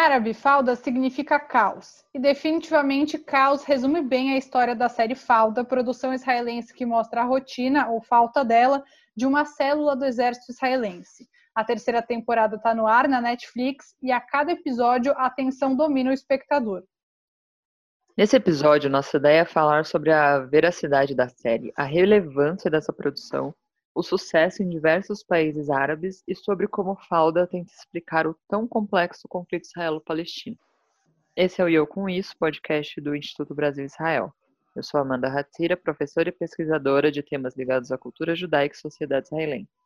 árabe, falda significa caos. E definitivamente caos resume bem a história da série Falda, produção israelense que mostra a rotina ou falta dela de uma célula do exército israelense. A terceira temporada está no ar na Netflix e a cada episódio a atenção domina o espectador. Nesse episódio, nossa ideia é falar sobre a veracidade da série, a relevância dessa produção, o sucesso em diversos países árabes e sobre como Falda tenta explicar o tão complexo conflito israelo-palestino. Esse é o Eu Com Isso, podcast do Instituto Brasil-Israel. Eu sou Amanda Hatzira, professora e pesquisadora de temas ligados à cultura judaica e sociedade israelense.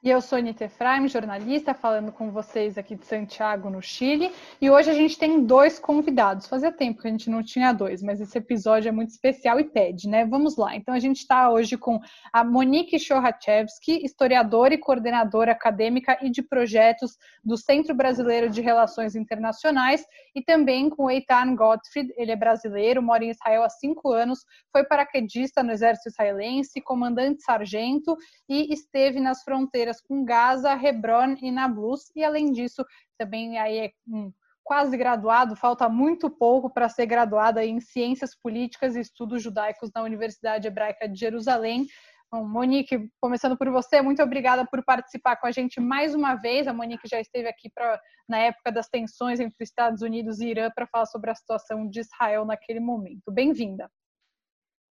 E eu sou Anita Efraim, jornalista, falando com vocês aqui de Santiago, no Chile. E hoje a gente tem dois convidados. Fazia tempo que a gente não tinha dois, mas esse episódio é muito especial e pede, né? Vamos lá. Então a gente está hoje com a Monique Chorachevski, historiadora e coordenadora acadêmica e de projetos do Centro Brasileiro de Relações Internacionais, e também com Eitan Gottfried. Ele é brasileiro, mora em Israel há cinco anos, foi paraquedista no exército israelense, comandante sargento e esteve nas fronteiras fronteiras com Gaza, Hebron e Nablus, e além disso, também aí é um quase graduado, falta muito pouco para ser graduada em Ciências Políticas e Estudos Judaicos na Universidade Hebraica de Jerusalém. Bom, Monique, começando por você, muito obrigada por participar com a gente mais uma vez. A Monique já esteve aqui pra, na época das tensões entre Estados Unidos e Irã para falar sobre a situação de Israel naquele momento. Bem-vinda.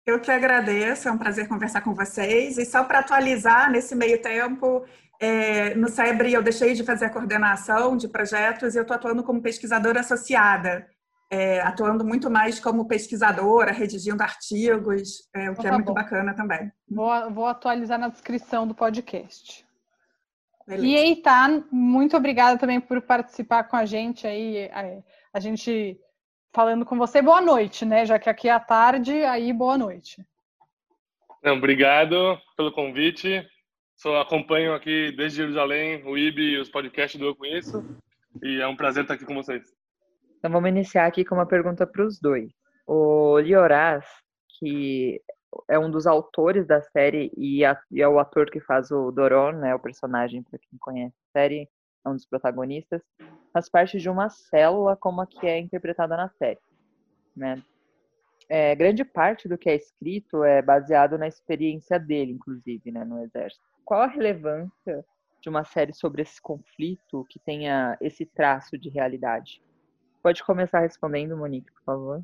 Eu que agradeço, é um prazer conversar com vocês. E só para atualizar, nesse meio tempo, é, no SEBRE eu deixei de fazer a coordenação de projetos e eu estou atuando como pesquisadora associada, é, atuando muito mais como pesquisadora, redigindo artigos, é, o que então, é tá muito bom. bacana também. Vou, vou, atualizar na descrição do podcast. Beleza. E Eitan, muito obrigada também por participar com a gente aí. A, a gente falando com você. Boa noite, né? Já que aqui é a tarde, aí boa noite. Não, obrigado pelo convite. Só acompanho aqui desde Jerusalém o IB e os podcasts do Eu Conheço. E é um prazer estar aqui com vocês. Então vamos iniciar aqui com uma pergunta para os dois. O Lioraz, que é um dos autores da série e, é o ator que faz o Doron, né, o personagem para quem conhece a série, um dos protagonistas, faz parte de uma célula como a que é interpretada na série. Né? É, grande parte do que é escrito é baseado na experiência dele, inclusive, né, no exército. Qual a relevância de uma série sobre esse conflito que tenha esse traço de realidade? Pode começar respondendo, Monique, por favor.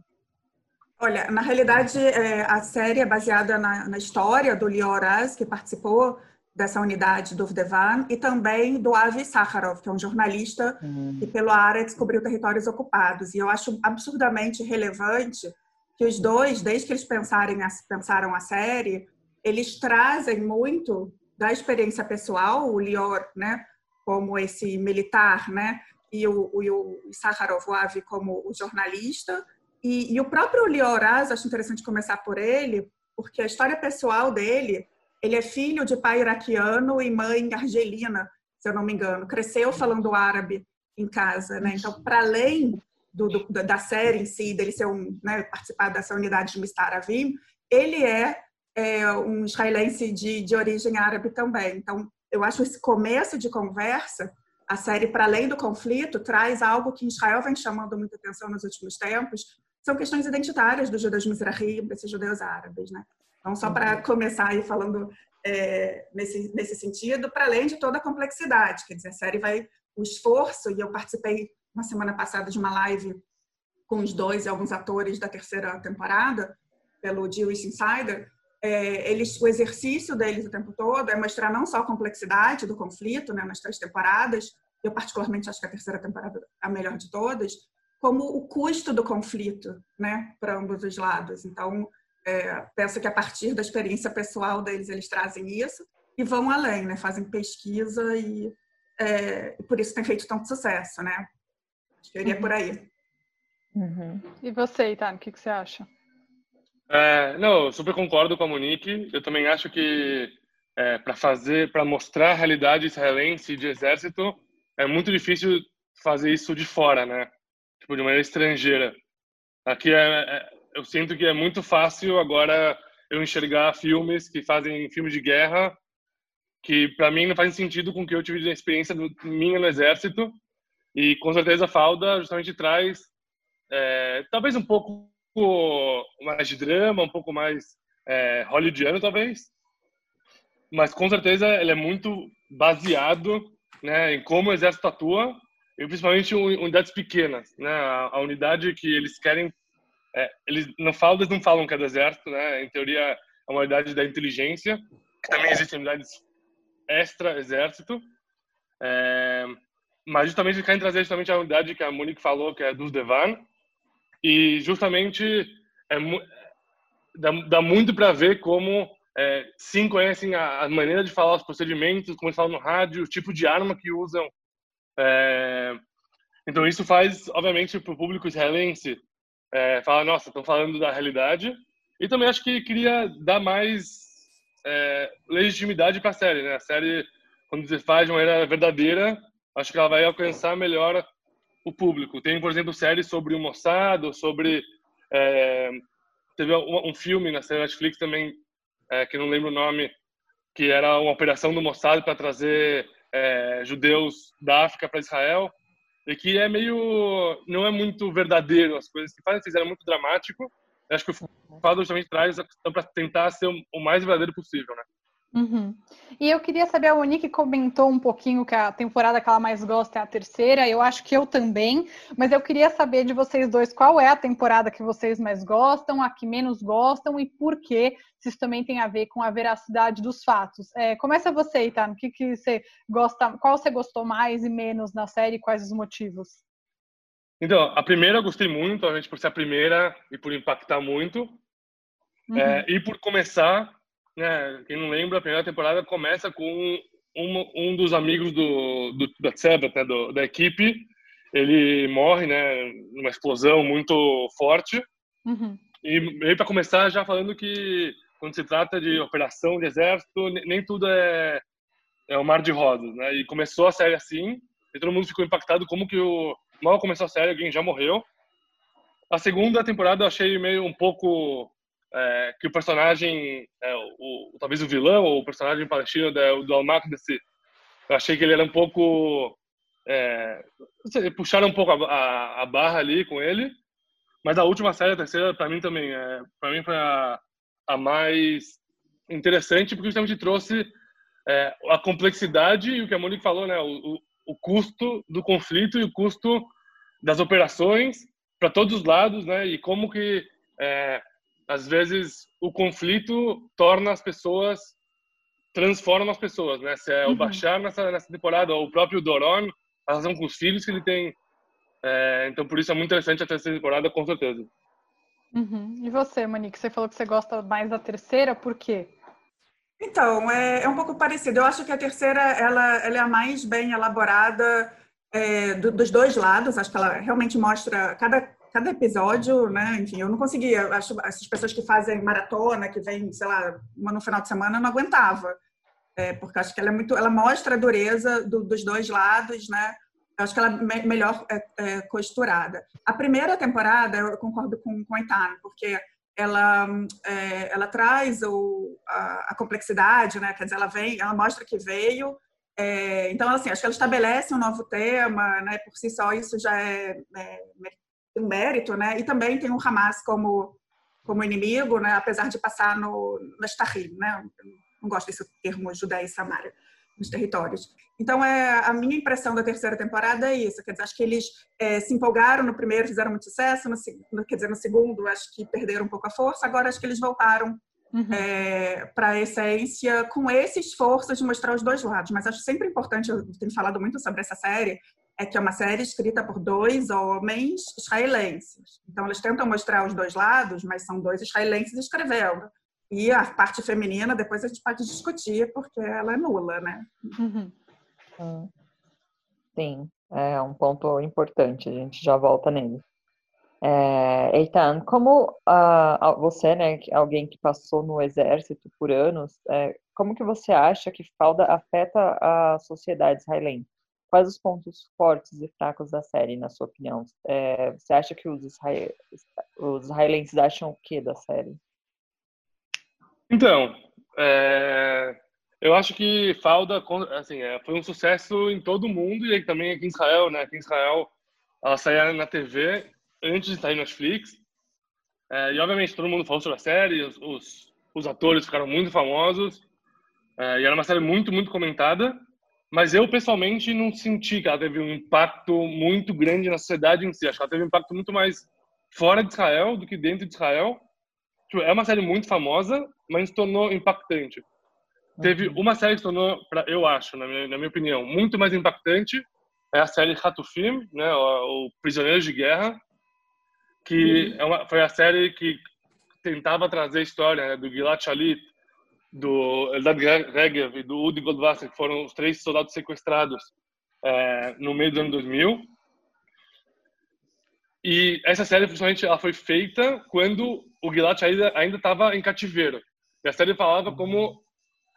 Olha, na realidade, é, a série é baseada na, na história do Lioraz, que participou dessa unidade do Vdevan, e também do Avi Sakharov, que é um jornalista uhum. que pelo Haaretz descobriu territórios ocupados. E eu acho absurdamente relevante que os dois, desde que eles pensarem, pensaram a série, eles trazem muito da experiência pessoal, o Lior, né, como esse militar, né, e o, o, o Sakharov, o Avi, como o jornalista, e, e o próprio Lioraz, acho interessante começar por ele, porque a história pessoal dele ele é filho de pai iraquiano e mãe argelina, se eu não me engano. Cresceu falando árabe em casa, né? Então, para além do, do, da série em si, dele ser um, né, participar dessa unidade de Mistar Avim, ele é, é, um israelense de, de origem árabe também. Então, eu acho esse começo de conversa, a série, para além do conflito, traz algo que Israel vem chamando muita atenção nos últimos tempos, são questões identitárias dos judeus mizrahi, desses judeus árabes, né? Então, só para começar aí falando é, nesse, nesse sentido, para além de toda a complexidade, quer dizer, a série vai, o esforço, e eu participei na semana passada de uma live com os dois e alguns atores da terceira temporada, pelo Jewish Insider, é, eles, o exercício deles o tempo todo é mostrar não só a complexidade do conflito, né, nas três temporadas, eu particularmente acho que a terceira temporada é a melhor de todas, como o custo do conflito, né, para ambos os lados. Então, é, penso que a partir da experiência pessoal deles, eles trazem isso e vão além, né? Fazem pesquisa e, é, e por isso tem feito tanto sucesso, né? Acho que eu iria uhum. por aí. Uhum. E você, Itano, o que, que você acha? É, não, eu super concordo com a Monique. Eu também acho que é, para fazer, para mostrar a realidade israelense de exército, é muito difícil fazer isso de fora, né? Tipo, de maneira estrangeira. Aqui é, é eu sinto que é muito fácil agora eu enxergar filmes que fazem filmes de guerra que para mim não fazem sentido com o que eu tive de experiência do, minha no exército E com certeza a Falda justamente traz é, talvez um pouco mais de drama, um pouco mais é, hollywoodiano talvez, mas com certeza ele é muito baseado né, em como o exército atua e principalmente unidades pequenas, né? A, a unidade que eles querem, é, eles não falam, eles não falam que é do exército, né? Em teoria é uma unidade da inteligência, que também existem unidades extra exército, é, mas justamente eles querem trazer justamente a unidade que a Monique falou, que é dos Devan, e justamente é, dá, dá muito para ver como é, sim conhecem a, a, maneira de falar, os procedimentos, como eles falam no rádio, o tipo de arma que usam. É, então isso faz, obviamente, para o público israelense é, falar, nossa, estão falando da realidade. E também acho que queria dar mais é, legitimidade para a série. Né? A série, quando você faz de maneira verdadeira, acho que ela vai alcançar melhor o público. Tem, por exemplo, séries sobre o Mossad, sobre é, teve um, um, filme na série Netflix também é, que não lembro o nome, que era uma operação do Mossad para trazer é, judeus da África para Israel, e que é meio. não é muito verdadeiro. As coisas que fazem, fizeram muito dramático. Eu acho que o Fado justamente traz a questão para tentar ser o mais verdadeiro possível, né? Uhum. E eu queria saber, a Monique comentou um pouquinho que a temporada que ela mais gosta é a terceira, eu acho que eu também, mas eu queria saber de vocês dois qual é a temporada que vocês mais gostam, a que menos gostam e por quê, se isso também tem a ver com a veracidade dos fatos. É, começa você, Itano, o que, que você gosta, qual você gostou mais e menos na série, quais os motivos? Então, a primeira eu gostei muito, a gente por ser a primeira e por impactar muito, uhum. é, e por começar né, quem não lembra, a primeira temporada começa com um, um dos amigos do, do da Tseba, né, do, da equipe. Ele morre, né, numa explosão muito forte. Uhum. E veio para começar já falando que quando se trata de operação de exército, nem tudo é é o mar de rosas, né? E começou a série assim, e todo mundo ficou impactado como que o mal começou a série, alguém já morreu. A segunda temporada eu achei meio um pouco é, que o personagem, é, o, talvez o vilão ou o personagem palestino do, do Al-Maqdisi, eu achei que ele era um pouco é, puxaram um pouco a, a, a, barra ali com ele, mas a última série, a terceira, para mim também, é, para mim foi a, a, mais interessante porque justamente trouxe é, a complexidade e o que a Monique falou, né, o, o, custo do conflito e o custo das operações para todos os lados, né, e como que é, às vezes o conflito torna as pessoas transforma as pessoas, né? Se é o uhum. Bashar nessa, nessa temporada, ou o próprio Doron, a razão com os filhos que ele tem. É, então, por isso é muito interessante a terceira temporada, com certeza. Uhum. E você, Monique? Você falou que você gosta mais da terceira, por quê? Então, é, é um pouco parecido. Eu acho que a terceira ela, ela é a mais bem elaborada é, do, dos dois lados. Acho que ela realmente mostra cada cada episódio, né? Enfim, eu não conseguia. Acho essas pessoas que fazem maratona, que vêm, sei lá, uma no final de semana, eu não aguentava. É, porque acho que ela é muito, ela mostra a dureza do, dos dois lados, né? Eu acho que ela é me, melhor é, é, costurada. A primeira temporada, eu concordo com, com a Itana, porque ela, é, ela traz o, a, a, complexidade, né? Quer dizer, ela vem, ela mostra que veio. É, então, assim, acho que ela estabelece um novo tema, né? Por si só, isso já é, é um mérito, né? E também tem o Hamas como como inimigo, né? Apesar de passar no nas Tahrim, né? Não gosto desse termo Judéia e Samaria nos territórios. Então, é, a minha impressão da terceira temporada é isso. Quer dizer, acho que eles é, se empolgaram no primeiro, fizeram muito sucesso. No, no, quer dizer, no segundo, acho que perderam um pouco a força. Agora, acho que eles voltaram uhum. é, para a essência com esse esforço de mostrar os dois lados. Mas acho sempre importante, eu tenho falado muito sobre essa série, é que é uma série escrita por dois homens israelenses. Então, eles tentam mostrar os dois lados, mas são dois israelenses escrevendo. E a parte feminina, depois a gente pode discutir, porque ela é nula, né? Uhum. Sim, é um ponto importante, a gente já volta nele. É, Eitan, como uh, você, né, alguém que passou no exército por anos, é, como que você acha que falda afeta a sociedade israelense? Quais os pontos fortes e fracos da série, na sua opinião? É, você acha que os, israel... os israelenses acham o que da série? Então, é... Eu acho que Falda assim, é, foi um sucesso em todo o mundo e também aqui em Israel, né? Aqui em Israel ela saía na TV antes de sair na Netflix. É, e obviamente todo mundo falou sobre a série, os, os, os atores ficaram muito famosos. É, e era uma série muito, muito comentada. Mas eu, pessoalmente, não senti que ela teve um impacto muito grande na sociedade em si. Acho que ela teve um impacto muito mais fora de Israel do que dentro de Israel. Tipo, é uma série muito famosa, mas se tornou impactante. Uhum. Teve uma série que se tornou, pra, eu acho, na minha, na minha, opinião, muito mais impactante. É a série Hatufim, né, o, o Prisioneiros de Guerra, que uhum. é uma, foi a série que tentava trazer a história né, do Gilad Shalit, do Eldad Regev e do Udi Goldwasser, que foram os três soldados sequestrados é, no meio do ano 2000. E essa série, principalmente, ela foi feita quando o Gilad ainda estava em cativeiro. E a série falava como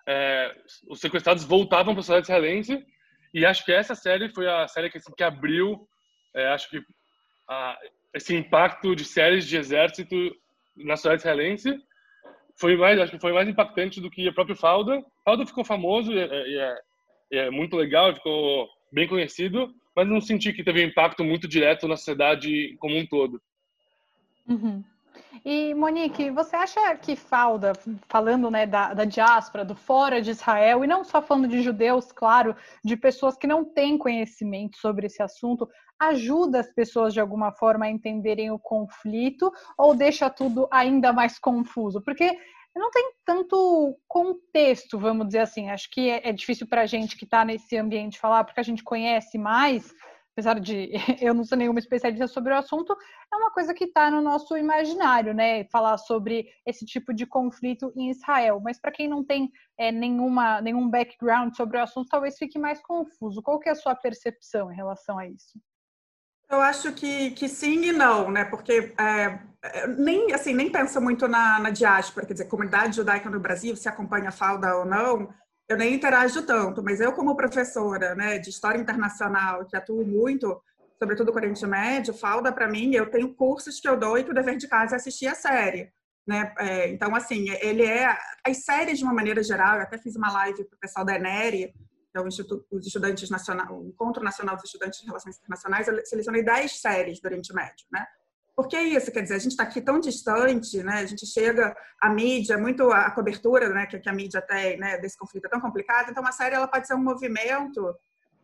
é, os sequestrados voltavam para a sociedade israelense. E acho que essa série foi a série que, assim, que abriu, é, acho que, a, esse impacto de séries de exército na sociedade israelense foi mais, acho que foi mais impactante do que a própria Falda. Falda ficou famoso e, e, é, e é, muito legal, ficou bem conhecido, mas não senti que teve um impacto muito direto na sociedade como um todo. Uhum. E Monique, você acha que Falda, falando né, da, da diáspora, do fora de Israel, e não só falando de judeus, claro, de pessoas que não têm conhecimento sobre esse assunto, ajuda as pessoas de alguma forma a entenderem o conflito ou deixa tudo ainda mais confuso? Porque não tem tanto contexto, vamos dizer assim. Acho que é, é difícil para a gente que está nesse ambiente falar, porque a gente conhece mais, apesar de eu não ser nenhuma especialista sobre o assunto, é uma coisa que está no nosso imaginário, né? Falar sobre esse tipo de conflito em Israel. Mas para quem não tem é, nenhuma, nenhum background sobre o assunto, talvez fique mais confuso. Qual que é a sua percepção em relação a isso? Eu acho que, que sim e não, né? Porque é, é, nem assim nem pensa muito na, na diáspora, quer dizer, comunidade judaica no Brasil, se acompanha a falda ou não, eu nem interajo tanto, mas eu como professora, né, de história internacional, que atuo muito, sobretudo com o Oriente Médio, falda para mim, eu tenho cursos que eu dou e que o dever de casa é assistir a série. Né? É, então, assim, ele é. As séries, de uma maneira geral, eu até fiz uma live para o pessoal da ENERI, é o Instituto, Estudantes Nacional, o Encontro Nacional dos Estudantes de Relações Internacionais, eu selecionei 10 séries do Oriente Médio, né? Porque é isso, quer dizer, a gente está aqui tão distante, né? A gente chega, a mídia, muito a, cobertura, né, que, a mídia tem, né, desse conflito é tão complicado. Então, uma série ela pode ser um movimento,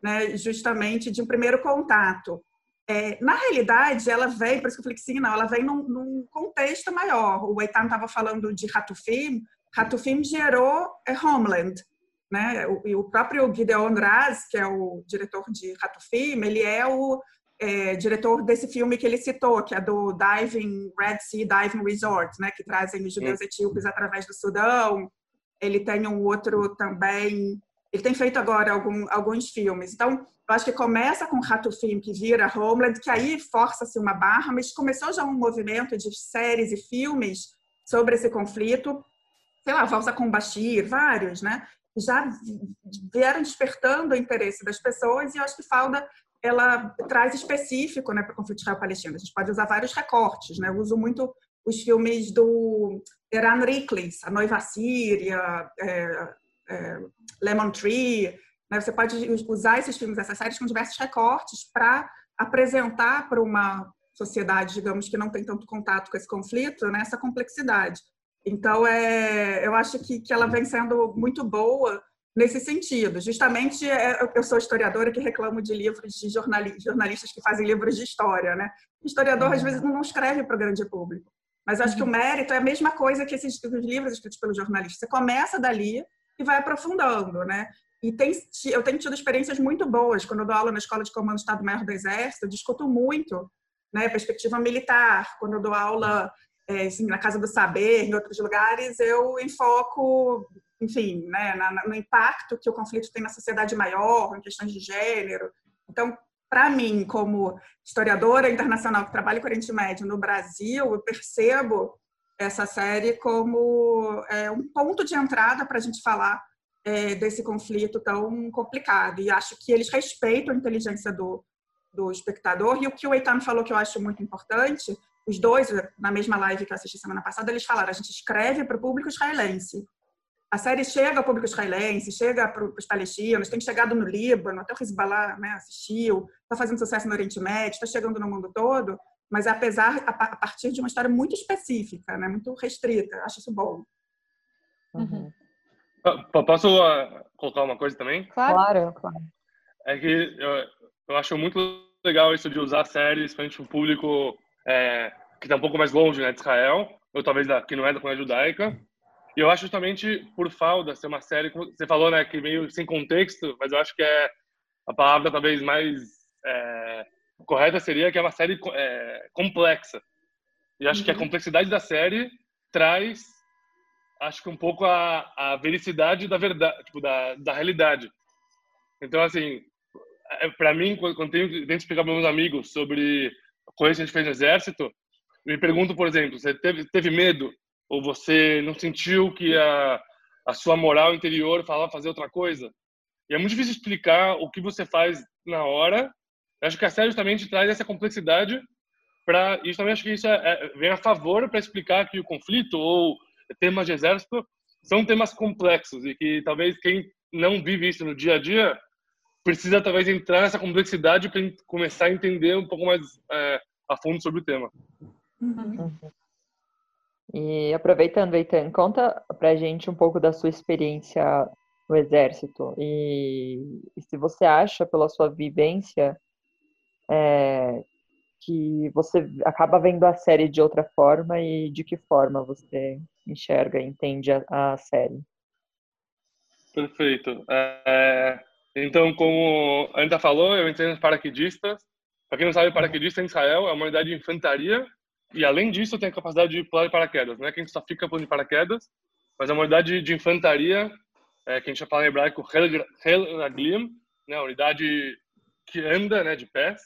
né, justamente de um primeiro contato. É, na realidade, ela vem, por isso que eu falei que sim, não, ela vem num, num contexto maior. O Eitan estava falando de Ratufim, Ratufim gerou é, Homeland, né? O, o próprio Gideon Raz, que é o diretor de Rato Film, ele é o é, diretor desse filme que ele citou, que é do Diving Red Sea Diving Resort, né? Que trazem os judeus etíopes através do Sudão. Ele tem um outro também. Ele tem feito agora algum, alguns filmes. Então, eu acho que começa com Rato Film, que vira Homeland, que aí força-se uma barra, mas começou já um movimento de séries e filmes sobre esse conflito sei lá, Valsa com Bashir, vários, né? Já vieram despertando o interesse das pessoas e eu acho que Falda ela traz específico né, para o conflito israel-palestino. A gente pode usar vários recortes. Né? Eu uso muito os filmes do Eran Riklis, A Noiva Síria, é, é, Lemon Tree. Né? Você pode usar esses filmes, essas séries, com diversos recortes para apresentar para uma sociedade, digamos, que não tem tanto contato com esse conflito, né, essa complexidade. Então, é, eu acho que, que ela vem sendo muito boa nesse sentido. Justamente, é, eu sou historiadora que reclamo de livros de jornalistas que fazem livros de história, né? O historiador, às vezes, não escreve para o grande público. Mas acho que o mérito é a mesma coisa que esses livros escritos pelos jornalistas. Você começa dali e vai aprofundando, né? E tem, eu tenho tido experiências muito boas. Quando eu dou aula na Escola de Comando do Estado-Maior do Exército, eu discuto muito né, perspectiva militar. Quando eu dou aula é, assim, na Casa do Saber, em outros lugares, eu enfoco, enfim, né, no impacto que o conflito tem na sociedade maior, em questões de gênero. Então, para mim, como historiadora internacional que trabalha com o Oriente Médio no Brasil, eu percebo essa série como é, um ponto de entrada para a gente falar é, desse conflito tão complicado. E acho que eles respeitam a inteligência do, do espectador. E o que o Eitan falou que eu acho muito importante os dois, na mesma live que eu assisti semana passada, eles falaram: a gente escreve para o público israelense. a série chega ao público israelense, chega para os palestinos, tem chegado no Líbano, até o Hezbollah né, assistiu, está fazendo sucesso no Oriente Médio, está chegando no mundo todo, mas apesar a partir de uma história muito específica, né, muito restrita. Acho isso bom. Uhum. Posso uh, colocar uma coisa também? Claro, claro. É que eu, eu acho muito legal isso de usar séries para o público é, que está um pouco mais longe né, de Israel, ou talvez da, que não é da comunidade judaica. E eu acho justamente por falta ser uma série, como você falou, né, que meio sem contexto, mas eu acho que é a palavra talvez mais é, correta seria que é uma série é, complexa. E acho uhum. que a uhum. complexidade da série traz, acho que um pouco a, a vericidade da verdade, tipo, da, da realidade. Então, assim, é, para mim, quando tenho, tento explicar para meus amigos sobre coisas que a gente fez no exército, me pergunto, por exemplo, você teve, teve medo ou você não sentiu que a, a sua moral interior falava fazer outra coisa? E é muito difícil explicar o que você faz na hora. Eu acho que a série justamente traz essa complexidade para isso também acho que isso é, é, vem a favor para explicar que o conflito ou temas de exército são temas complexos e que talvez quem não vive isso no dia a dia precisa talvez entrar nessa complexidade para começar a entender um pouco mais é, a fundo sobre o tema. Uhum. E aproveitando, Eitan, conta pra gente um pouco da sua experiência no Exército e, e se você acha, pela sua vivência, é, que você acaba vendo a série de outra forma e de que forma você enxerga entende a, a série. Perfeito. É, então, como a Anitta falou, eu entrei nos paraquedistas. Para quem não sabe, paraquedista em Israel é uma unidade de infantaria e, além disso, tem a capacidade de pular de paraquedas. Não é que a gente só fica pulando de paraquedas, mas é uma unidade de infantaria, é, que a gente fala em hebraico Hel Naglim, né, unidade que anda né, de pés.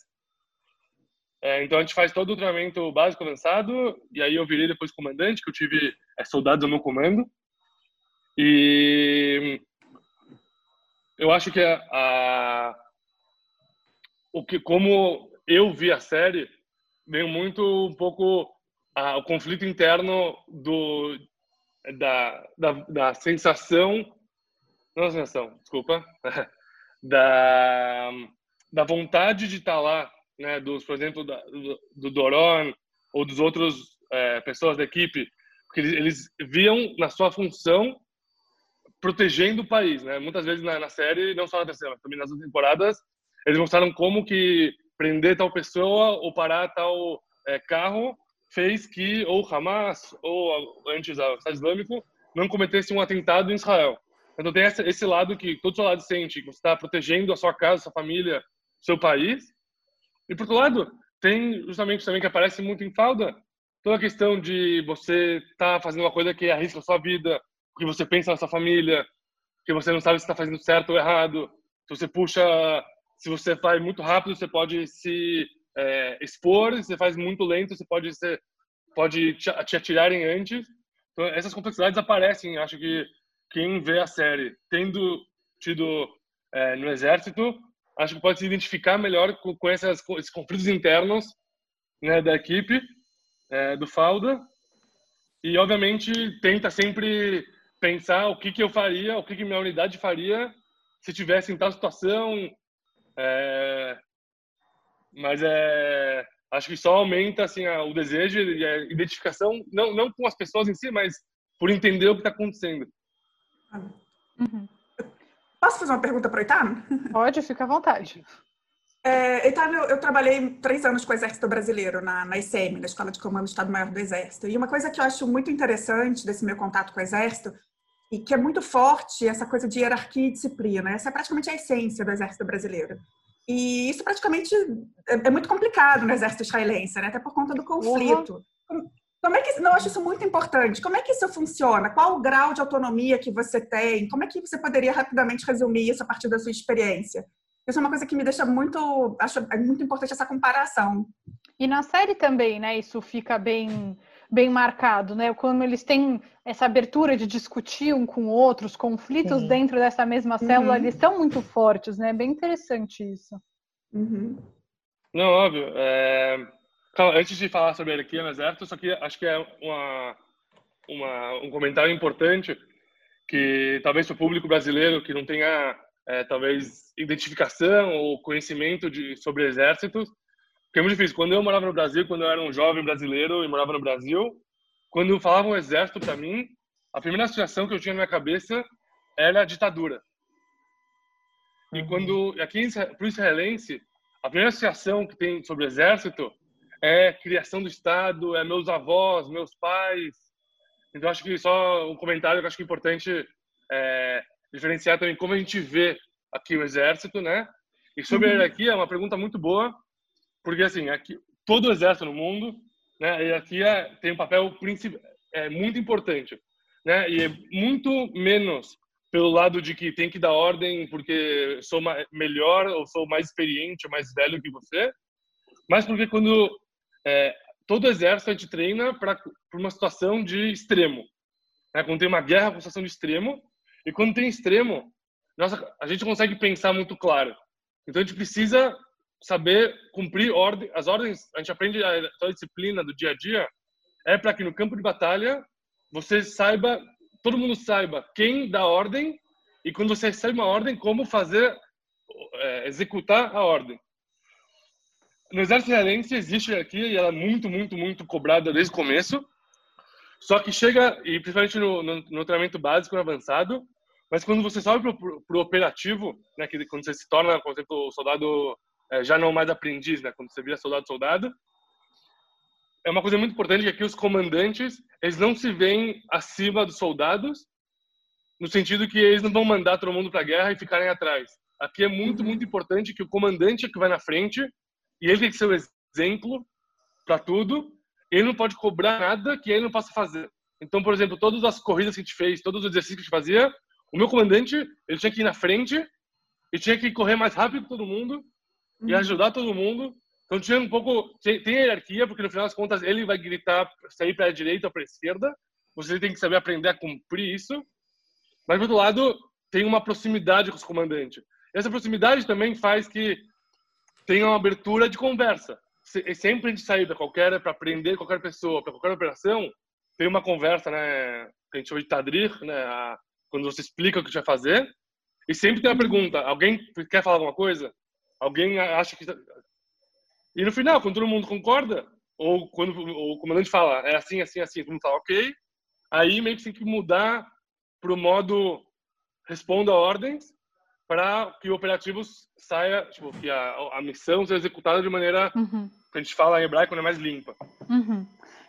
É, então, a gente faz todo o treinamento básico avançado, e aí eu virei depois comandante, que eu tive é, soldados no meu comando. E eu acho que a, a, o que como eu vi a série vem muito um pouco a, o conflito interno do da, da, da sensação não é sensação desculpa da da vontade de estar lá né dos por exemplo da, do, do Doron ou dos outros é, pessoas da equipe porque eles, eles viam na sua função protegendo o país, né? Muitas vezes na, na, série, não só na terceira, mas também nas outras temporadas, eles mostraram como que prender tal pessoa ou parar tal é, carro fez que ou Hamas ou antes o Estado Islâmico não cometesse um atentado em Israel. Então tem esse, esse lado que todo lado sente que você está protegendo a sua casa, sua família, seu país. E por outro lado, tem justamente também que aparece muito em Falda, toda a questão de você estar tá fazendo uma coisa que arrisca a sua vida, que você pensa na sua família, que você não sabe se está fazendo certo ou errado. Se você puxa, se você faz muito rápido, você pode se é, expor. Se você faz muito lento, você pode ser, pode te, atirarem antes. Então essas complexidades aparecem. Acho que quem vê a série, tendo tido é, no exército, acho que pode se identificar melhor com, com, essas, esses conflitos internos né, da equipe é, do Falda e obviamente tenta sempre pensar o que, que eu faria, o que, que minha unidade faria se tivesse em tal situação. É, mas é, acho que só aumenta assim o desejo e a identificação, não, não com as pessoas em si, mas por entender o que está acontecendo. Uhum. Posso fazer uma pergunta para o Itano? Pode, fica à vontade. É, então, eu, eu, trabalhei três anos com o Exército Brasileiro, na, na ICM, na Escola de Comando do Estado-Maior do Exército. E uma coisa que eu acho muito interessante desse meu contato com o Exército e que é muito forte essa coisa de hierarquia e disciplina. Essa é praticamente a essência do exército brasileiro. E isso praticamente é, é muito complicado no exército israelense, né? até por conta do conflito. Uhum. Como é que, não, eu acho isso muito importante. Como é que isso funciona? Qual o grau de autonomia que você tem? Como é que você poderia rapidamente resumir isso a partir da sua experiência? Isso é uma coisa que me deixa muito, acho é muito importante essa comparação. E na série também, né? Isso fica bem bem marcado, né? Como eles têm essa abertura de discutir um com o outro, os conflitos Sim. dentro dessa mesma célula, uhum. eles são muito fortes, né? Bem interessante isso. Uhum. Não, óbvio. É... Antes de falar sobre a hierarquia no exército, só que acho que é uma, uma, um comentário importante que talvez o público brasileiro que não tenha é, talvez identificação ou conhecimento de, sobre exércitos, porque é muito difícil. Quando eu morava no Brasil, quando eu era um jovem brasileiro e morava no Brasil, quando falavam exército para mim, a primeira associação que eu tinha na minha cabeça era a ditadura. E quando aqui para o israelense, a primeira associação que tem sobre exército é criação do Estado, é meus avós, meus pais. Então acho que só um comentário que acho que é importante é, diferenciar também como a gente vê aqui o exército, né? E sobre a uhum. hierarquia é uma pergunta muito boa, porque assim aqui todo o exército no mundo, né? A hierarquia tem um papel é muito importante, né? E é muito menos pelo lado de que tem que dar ordem porque sou melhor ou sou mais experiente ou mais velho que você, mas porque quando é, todo exército a gente treina para uma situação de extremo. Né? Quando tem uma guerra, uma situação de extremo, e quando tem extremo, nossa, a gente consegue pensar muito claro. Então a gente precisa saber cumprir ordem, as ordens. A gente aprende a, a disciplina do dia a dia é para que no campo de batalha você saiba todo mundo saiba quem dá ordem e quando você recebe uma ordem, como fazer, é, executar a ordem. No exército israelense existe aqui, e ela é muito, muito, muito cobrada desde o começo, só que chega, e principalmente no, no, no treinamento básico e avançado, mas quando você sobe para o operativo, né, que quando você se torna, por exemplo, soldado é, já não mais aprendiz, né, quando você vira soldado-soldado, é uma coisa muito importante que aqui os comandantes, eles não se veem acima dos soldados, no sentido que eles não vão mandar todo mundo para a guerra e ficarem atrás. Aqui é muito, muito importante que o comandante é que vai na frente e ele tem que ser o exemplo para tudo. Ele não pode cobrar nada que ele não possa fazer. Então, por exemplo, todas as corridas que a gente fez, todos os exercícios que a gente fazia, o meu comandante, ele tinha que ir na frente e tinha que correr mais rápido que todo mundo e uhum. ajudar todo mundo então tinha um pouco tem, hierarquia porque no final das contas ele vai gritar sair para a direita ou para a esquerda. Você tem que saber aprender a cumprir isso. Mas por outro lado tem uma proximidade com os comandantes. Essa proximidade também faz que tenha uma abertura de conversa. Sempre a gente sair qualquer para aprender qualquer pessoa para qualquer operação tem uma conversa, né? Que a gente chama de tadrir, né? Quando você explica o que vai fazer. E sempre tem uma pergunta: alguém quer falar alguma coisa? Alguém acha que e no final, quando todo mundo concorda, ou quando o comandante fala é assim, assim, assim, todo mundo fala ok, aí meio que tem que mudar para o modo responda ordens para que o operativo saia, tipo, que a, a missão seja executada de maneira uhum. que a gente fala em hebraico, né, mais limpa. Uhum.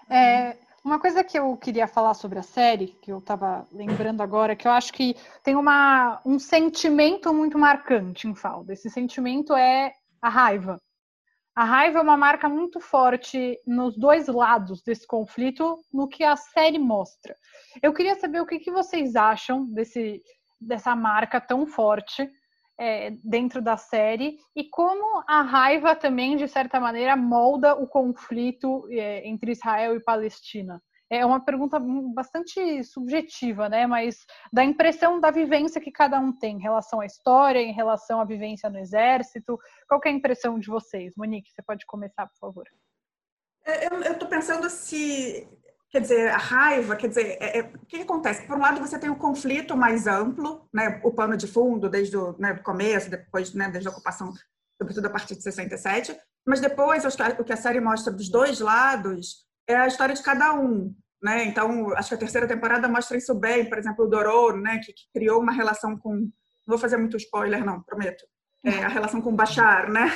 É, uma coisa que eu queria falar sobre a série, que eu estava lembrando agora, que eu acho que tem uma, um sentimento muito marcante em Falda. Esse sentimento é a raiva. A raiva é uma marca muito forte nos dois lados desse conflito, no que a série mostra. Eu queria saber o que, que vocês acham desse, dessa marca tão forte é, dentro da série e como a raiva também, de certa maneira, molda o conflito é, entre Israel e Palestina. É uma pergunta bastante subjetiva, né? Mas da impressão da vivência que cada um tem em relação à história, em relação à vivência no exército. Qual é a impressão de vocês? Monique, você pode começar, por favor. É, eu estou pensando se, quer dizer, a raiva, quer dizer, é, é, o que acontece? Por um lado, você tem um conflito mais amplo, né? O pano de fundo desde o né, começo, depois, né, desde a ocupação, sobretudo a partir de 67. Mas depois, o que a série mostra dos dois lados é a história de cada um. Né? Então, acho que a terceira temporada mostra isso bem. Por exemplo, o Dororo, né, que, que criou uma relação com. Não vou fazer muito spoiler, não, prometo. É, a relação com Bashar, né?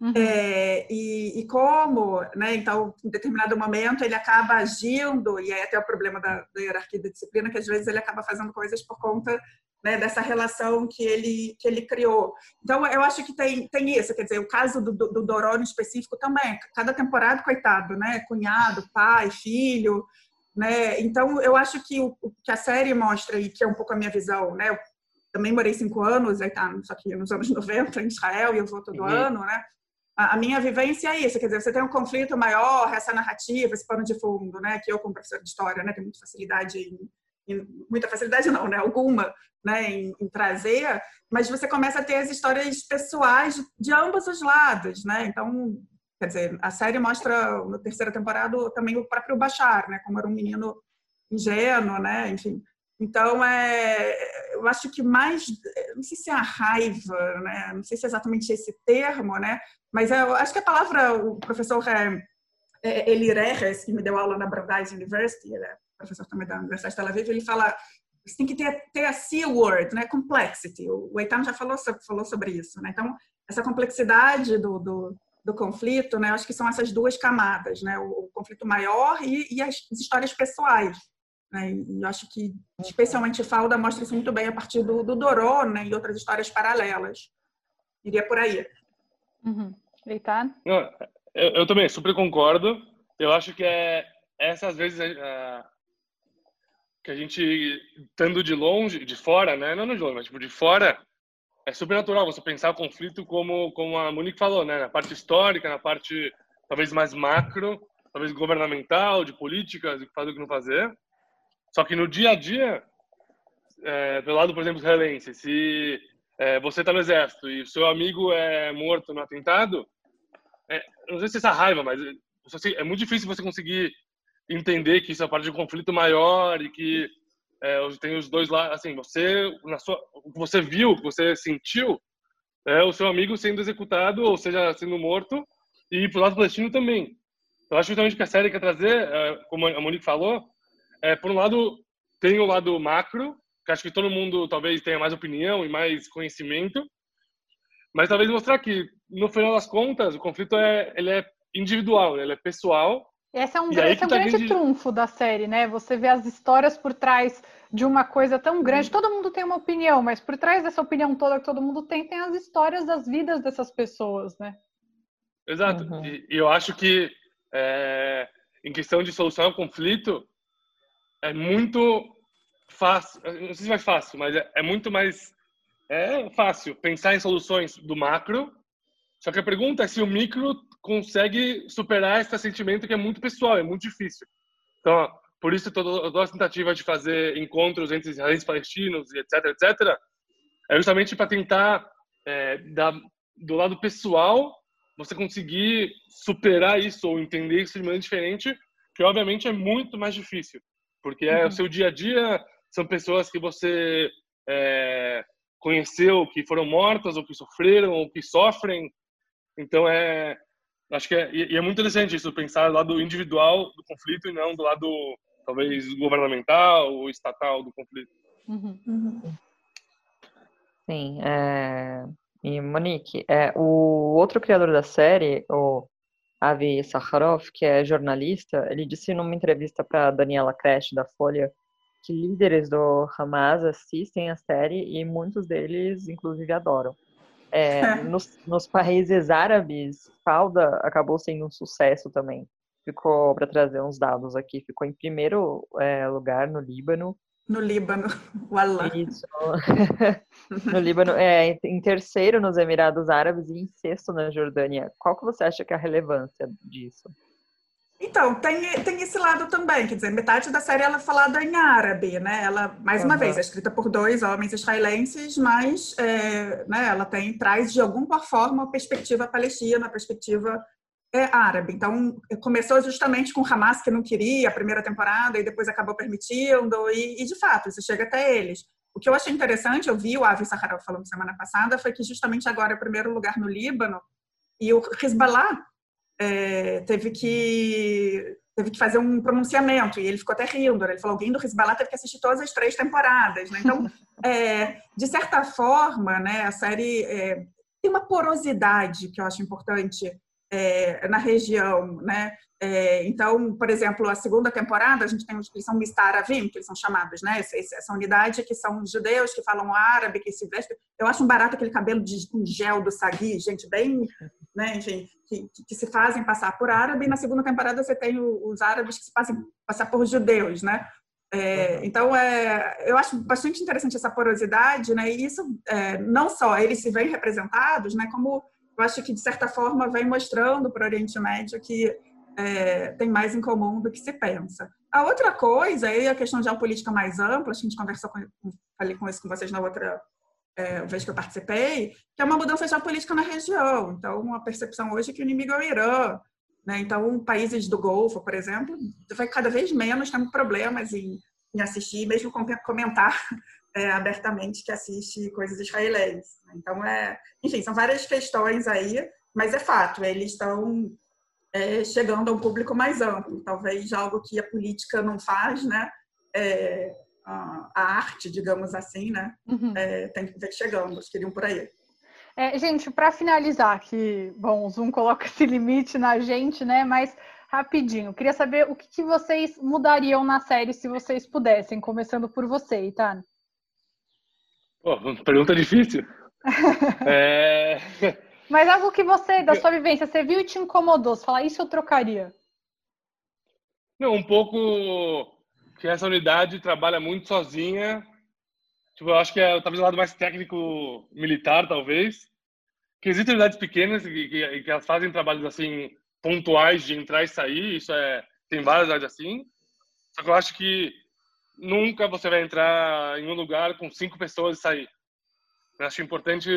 Uhum. É, e, e, como, né? Então, em determinado momento ele acaba agindo e aí até o problema da, da hierarquia da disciplina que às vezes ele acaba fazendo coisas por conta né, dessa relação que ele, que ele criou. Então, eu acho que tem, tem isso, quer dizer, o caso do, do, do Dororo em específico também, cada temporada, coitado, né, cunhado, pai, filho, né, então eu acho que o, que a série mostra, e que é um pouco a minha visão, né, também morei cinco anos, tá, só que nos anos 90 em Israel, e eu vou todo uhum. ano, né, a, a minha vivência é isso, quer dizer, você tem um conflito maior, essa narrativa, esse pano de fundo, né, que eu como professor de história, né, tenho muita facilidade em muita facilidade não, né? Alguma, né? Em, em, trazer, mas você começa a ter as histórias pessoais de ambos os lados, né? Então, quer dizer, a série mostra na terceira temporada também o próprio Bachar, né? Como era um menino ingênuo, né? Enfim, Então, é, eu acho que mais, não sei se é a raiva, né? não sei se é exatamente esse termo, né? mas eu acho que a palavra, o professor é, é, Eli que me deu aula na Brandeis University, ele é professor também da Universidade de Tel Aviv, ele fala você tem que ter, ter a C-word, né? complexity. O Eitan já falou, falou sobre isso. Né? Então, essa complexidade do, do, do conflito, né? acho que são essas duas camadas, né? o, o conflito maior e, e as histórias pessoais. Né? E eu acho que, especialmente Falda, mostra isso muito bem a partir do, do Dorô né? e outras histórias paralelas. Iria por aí. Uhum. Eitan? eu, eu, também super concordo. Eu acho que é essas vezes é, que a gente estando de longe, de fora, né? Não de longe, mas tipo de fora, é super natural você pensar o conflito como como a Monique falou, né? Na parte histórica, na parte talvez mais macro, talvez governamental, de políticas, de fazer o que não fazer. Só que no dia a dia, é, do lado, por exemplo, israelense, se é, você está no exército e o seu amigo é morto no atentado, é, não sei se é essa raiva, mas é muito difícil você conseguir entender que isso é parte de um conflito maior e que é, tem os dois lados. Assim, você, na sua, o que você viu, o que você sentiu, é o seu amigo sendo executado, ou seja, sendo morto, e pro lado palestino também. Eu acho justamente que a série quer trazer, é, como a Monique falou, é, por um lado, tem o lado macro, que acho que todo mundo talvez tenha mais opinião e mais conhecimento, mas talvez mostrar que, no final das contas, o conflito é, ele é individual, ele é pessoal. Esse é um, esse é um tá grande gente... trunfo da série, né? Você vê as histórias por trás de uma coisa tão grande. Todo mundo tem uma opinião, mas por trás dessa opinião toda que todo mundo tem, tem as histórias das vidas dessas pessoas, né? Exato. Uhum. E, e, eu acho que, é, em questão de solução ao conflito, é muito fácil, não sei se mais fácil, mas é, é muito mais é fácil pensar em soluções do macro. Só que a pergunta é se o micro consegue superar esse sentimento que é muito pessoal, é muito difícil. Então, por isso toda, a tentativa de fazer encontros entre israelenses e palestinos etc, etc, é justamente para tentar é, da, do lado pessoal você conseguir superar isso ou entender isso de maneira diferente, que obviamente é muito mais difícil porque é uhum. o seu dia a dia, são pessoas que você é, conheceu que foram mortas, ou que sofreram, ou que sofrem. Então, é, acho que é, e é muito interessante isso, pensar do lado individual do conflito e não do lado, talvez, governamental ou estatal do conflito. Uhum. Uhum. Sim, é... e Monique, é, o outro criador da série, o Avi Sakharov, que é jornalista, ele disse numa entrevista para Daniela Crash, da Folha, que líderes do Hamas assistem a série e muitos deles, inclusive, adoram. É, nos, nos, países árabes, Falda acabou sendo um sucesso também. Ficou, para trazer uns dados aqui, ficou em primeiro é, lugar no Líbano, no Líbano, o Allah. Isso. no Líbano, é, em terceiro nos Emirados Árabes e em sexto na Jordânia. Qual que você acha que é a relevância disso? Então, tem, tem esse lado também, quer dizer, metade da série ela é falada em árabe, né? Ela, mais uhum. uma vez, é escrita por dois homens israelenses, mas é, né, ela tem, traz de alguma forma a perspectiva palestina, a perspectiva é árabe. Então, começou justamente com Hamas, que não queria a primeira temporada, e depois acabou permitindo, e, e de fato, isso chega até eles. O que eu achei interessante, eu vi o Avi Sakharov falando semana passada, foi que justamente agora é o primeiro lugar no Líbano, e o Hezbollah é, teve que teve que fazer um pronunciamento e ele ficou até rindo. Né? Ele falou: alguém do Hezbollah teve que assistir todas as três temporadas. Né? Então, é, de certa forma, né, a série é, tem uma porosidade que eu acho importante é, na região, né? É, então, por exemplo, a segunda temporada a gente tem os que são Mistaravim, que eles são chamados, né? Essa, essa, unidade que são judeus que falam árabe, que se vestem. Eu acho um barato aquele cabelo de com gel do Sagui, gente bem, né? Enfim, que, que, se fazem passar por árabe. E na segunda temporada você tem os árabes que se fazem passar por judeus, né? É, então, é, eu acho bastante interessante essa porosidade, né? E isso é, não só eles se veem representados, né? Como eu acho que, de certa forma, vem mostrando para o Oriente Médio que é, tem mais em comum do que se pensa. A outra coisa, aí a questão de geopolítica mais ampla, a gente conversou com, falei com isso com vocês na outra é, vez que eu participei, que é uma mudança geopolítica na região. Então, a percepção hoje é que o inimigo é o Irã. Né? Então, países do Golfo, por exemplo, vai cada vez menos tendo problemas em em assistir, mesmo comentar é, abertamente que assiste coisas israelenses. Então, é, enfim, são várias questões aí, mas é fato, eles estão é, chegando a um público mais amplo, talvez algo que a política não faz, né? É, a, arte, digamos assim, né? Uhum. É, tem que ver chegando, acho que iriam por aí. É, gente, para finalizar, que bom, o Zoom coloca esse limite na gente, né? Mas rapidinho, queria saber o que, que vocês mudariam na série se vocês pudessem, começando por você, Itana. Pô, pergunta difícil. é... Mas algo que você, da sua vivência, você viu e te incomodou, você fala, isso eu trocaria. Não, um pouco que essa unidade trabalha muito sozinha. Tipo, eu acho que é talvez o lado mais técnico militar, talvez. Que existem unidades pequenas que, que, que elas fazem trabalhos assim pontuais de entrar e sair. Isso é tem várias unidades assim. Só que eu acho que nunca você vai entrar em um lugar com cinco pessoas e sair. Eu acho importante.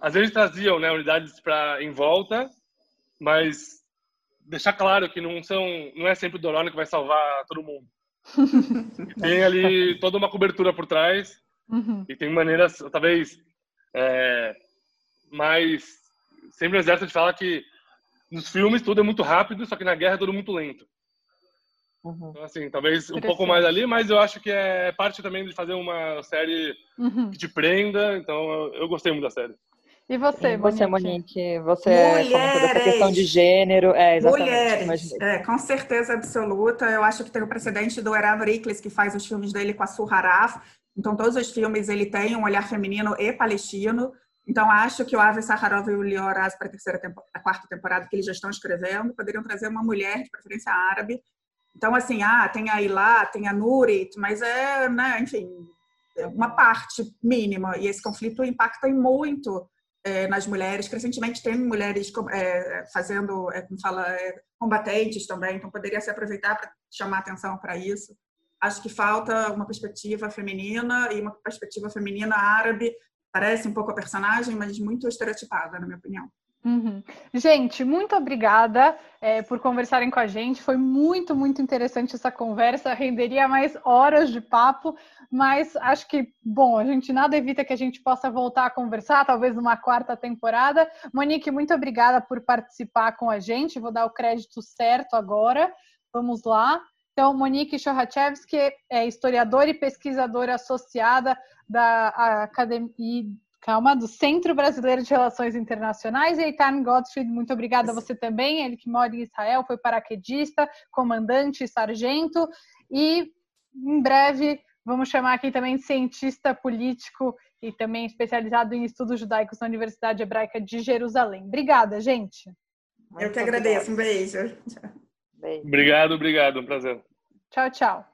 Às vezes traziam né, unidades para em volta, mas deixar claro que não são, não é sempre o Dorone que vai salvar todo mundo. tem ali toda uma cobertura por trás uhum. e tem maneiras, talvez, é, mais sempre o exército fala que nos filmes tudo é muito rápido, só que na guerra é tudo muito lento. Uhum. Então, assim, talvez um pouco mais ali, mas eu acho que é parte também de fazer uma série uhum. que te prenda. Então, eu, gostei muito da série. E você, Monique? Você, Monique, você Mulheres. comentou dessa questão de gênero. É, exatamente. Mulheres, é, com certeza absoluta. Eu acho que tem o precedente do Erav Riklis, que faz os filmes dele com a Surharaf. Então, todos os filmes ele tem um olhar feminino e palestino. Então, acho que o Avi Sakharov e o Lior Az, para a terceira temporada, a quarta temporada que eles já estão escrevendo, poderiam trazer uma mulher, de preferência árabe, então, assim, ah, tem a Ilá, tem a Nurit, mas é, né, enfim, é uma parte mínima. E esse conflito impacta muito é, nas mulheres. Crescentemente tem mulheres é, fazendo, é, como fala, é, combatentes também, então poderia se aproveitar para chamar atenção para isso. Acho que falta uma perspectiva feminina e uma perspectiva feminina árabe. Parece um pouco a personagem, mas muito estereotipada, na minha opinião. Uhum. Gente, muito obrigada é, por conversarem com a gente. Foi muito, muito interessante essa conversa. Renderia mais horas de papo, mas acho que, bom, a gente nada evita que a gente possa voltar a conversar, talvez numa quarta temporada. Monique, muito obrigada por participar com a gente. Vou dar o crédito certo agora. Vamos lá. Então, Monique Chorachevski é historiadora e pesquisadora associada da Academia calma, do Centro Brasileiro de Relações Internacionais. E Eitan Gottfried, muito obrigada a você também. Ele que mora em Israel, foi paraquedista, comandante, sargento. E em breve vamos chamar aqui também cientista político e também especializado em estudos judaicos na Universidade Hebraica de Jerusalém. Obrigada, gente. Eu que agradeço. Um beijo. beijo. Obrigado, obrigado. Um prazer. Tchau, tchau.